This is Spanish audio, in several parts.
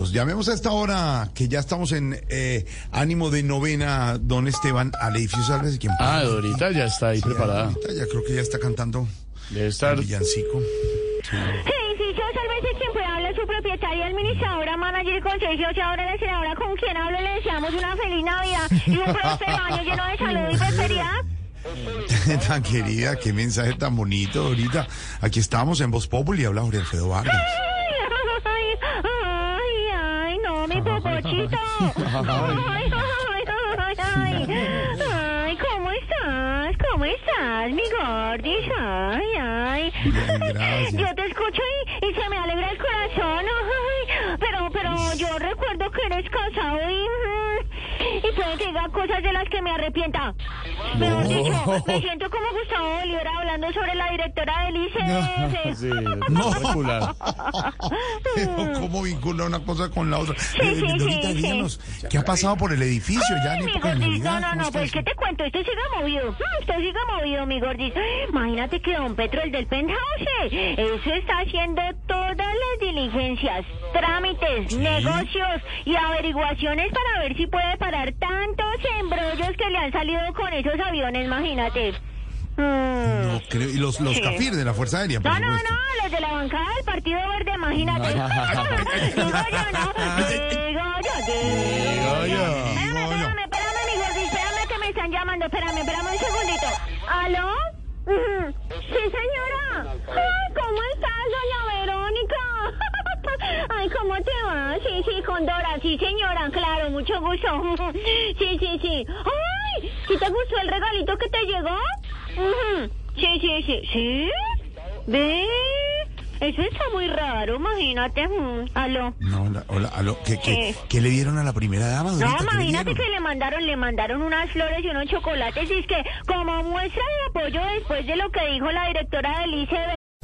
Pues llamemos a esta hora que ya estamos en eh, ánimo de novena, don Esteban, al edificio Salves, quien Ah, Dorita ya está ahí preparada. ahorita ya creo que ya está cantando Debe estar. el villancico. Edificio Sálvese quien pueda habla su propietaria, administradora, manager y consejo, ahora la senadora con quien hablo le deseamos una feliz Navidad y un próspero año lleno de salud y prosperidad. tan querida, qué mensaje tan bonito, Dorita. Aquí estamos en Voz Populi y habla Jorge Alfredo Vargas. Ay, ay, ay, no, Ay, ay, ay, ay, ay, ¿cómo estás? ¿Cómo estás, mi gordis? Ay, ay. Bien. Yo te escucho y, y se me alegra el corazón. Ay, pero, pero yo recuerdo que eres casado y, y puede que diga cosas de las que me arrepienta. Mejor dicho, me siento como Gustavo Bolívar hablando sobre la directora del ICF. Sí, espectacular. Pero ¿Cómo vincula una cosa con la otra? sí, Eh, sí, Dorita, sí. díganos, ¿qué ha pasado por el edificio ya mi no, no, ¿Cómo no, pues? ¿qué te cuento? Esto sigue movido, Mm, esto sigue movido, mi gordis. Imagínate que don Petro, el del penthouse, eh, eso está haciendo todas las diligencias, trámites, negocios y averiguaciones para ver si puede parar tantos embrollos que le han salido con esos aviones, imagínate. Mm. No creo, y los, los Sí. CAFIR de la Fuerza Aérea, por No, no, supuesto. no, los de la bancada del Partido Verde, imagínate. digo yo, ¿no? Digo yo, digo yo. Espérame, espérame, espérame, mi gordi, espérame que me están llamando. Espérame, espérame un segundito. ¿Aló? Sí, señora. Ay, ¿cómo estás, doña Verónica? Ay, ¿cómo te va? Sí, sí, con Dora. Sí, señora, claro, mucho gusto. Sí, sí, sí. Ay, ¿sí te gustó el regalito que te llegó? Sí, sí, sí. ¿Sí? ¿Ve? Eso está muy raro, imagínate. ¿Aló? No, hola, hola, aló, ¿qué, qué, qué le dieron a la primera dama, Dorita? No, ¿Qué le imagínate dieron? que le mandaron, le mandaron unas flores y unos chocolates y es que como muestra de apoyo después de lo que dijo la directora del ICB.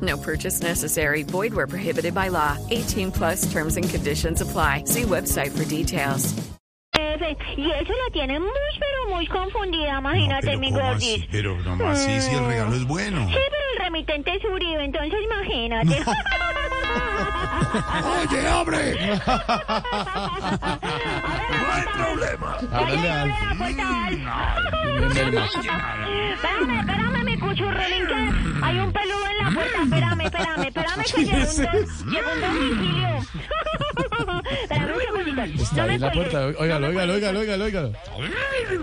No purchase necessary. Void where prohibited by law. 18 plus terms and conditions apply. See website for details. Y eso la tiene muy, pero muy confundida, imagínate, pero mi gordis. Pero no así si el regalo es bueno. Sí, pero el remitente es Uribe, entonces imagínate. ¡Oye, hombre! no hay problema. Háblale a la puerta, Alf. Espérame, espérame, hay un peludo en la puerta. Espérame, espérame, espérame, que llegó un, llegó un domicilio. Está No ahí en la cuelgues. puerta. Óigalo, óigalo, óigalo, óigalo, óigalo.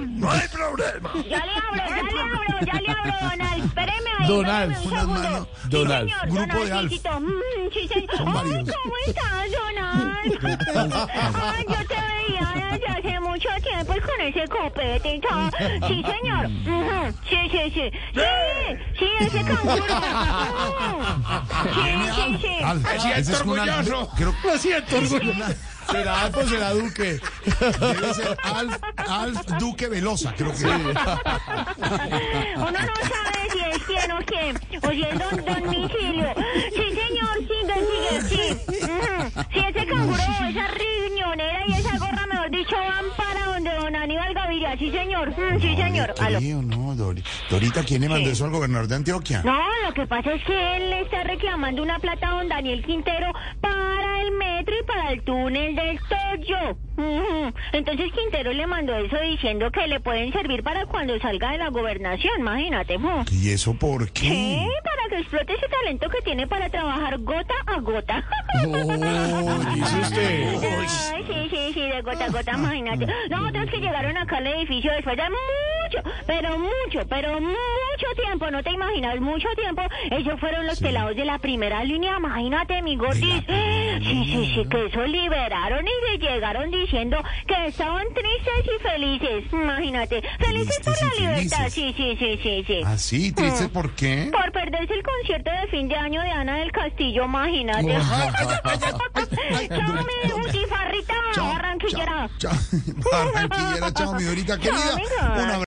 ¡No hay problema! Ya le abro, ya le abro, ya le abro, Donald. Espéreme ahí. Donald, un segundo. manos. Sí, Donald. señor, Grupo de Alf. Donaldcito. Mm, sí, señor. Ay. ¿cómo estás, Donald? Ay, yo te veía desde hace mucho tiempo y con ese copete y todo. Sí, señor. Sí, sí, sí. Sí, sí, ese canguro. Sí, sí, sí. Me siento orgulloso. Será Alpo, será Duque. debe ser Alf, Alf Duque Velosa, creo que. Uno no sabe si es quién o quién, o si es don, don Micilio. Sí, señor, sí, Miguel, sí. Ujú. Sí, ese canguro, esa riñonera y esa gorra, mejor dicho, van para donde don Aníbal Gaviria. Sí, señor, sí, señor. No Aló. Dorita, ¿quién le mandó Sí. eso al gobernador de Antioquia? No, lo que pasa es que él le está reclamando una plata a don Daniel Quintero el metro y para el túnel del Toyo. Entonces Quintero le mandó eso diciendo que le pueden servir para cuando salga de la gobernación, imagínate. ¿Y eso por qué? Para que explote ese talento que tiene para trabajar gota a gota. Oh, dice usted. Ay, sí, sí, sí, de gota a gota, imagínate. No, otros que llegaron acá al edificio después de mucho, pero mucho, pero mucho tiempo, no te imaginas, mucho tiempo, ellos fueron los pelados de la primera línea, imagínate, mi gordis. Sí, sí, sí, que eso liberaron y se llegaron diciendo que estaban tristes y felices, imagínate, felices por la libertad, sí, sí, sí, sí, sí. ¿Ah, sí? ¿Tristes Mm. por qué? Por perderse el concierto de fin de año de Ana del Castillo, imagínate. Chao, mi butifarrita, barranquillera. Chao. Barranquillera, chao, mi dorita querida.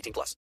18 plus.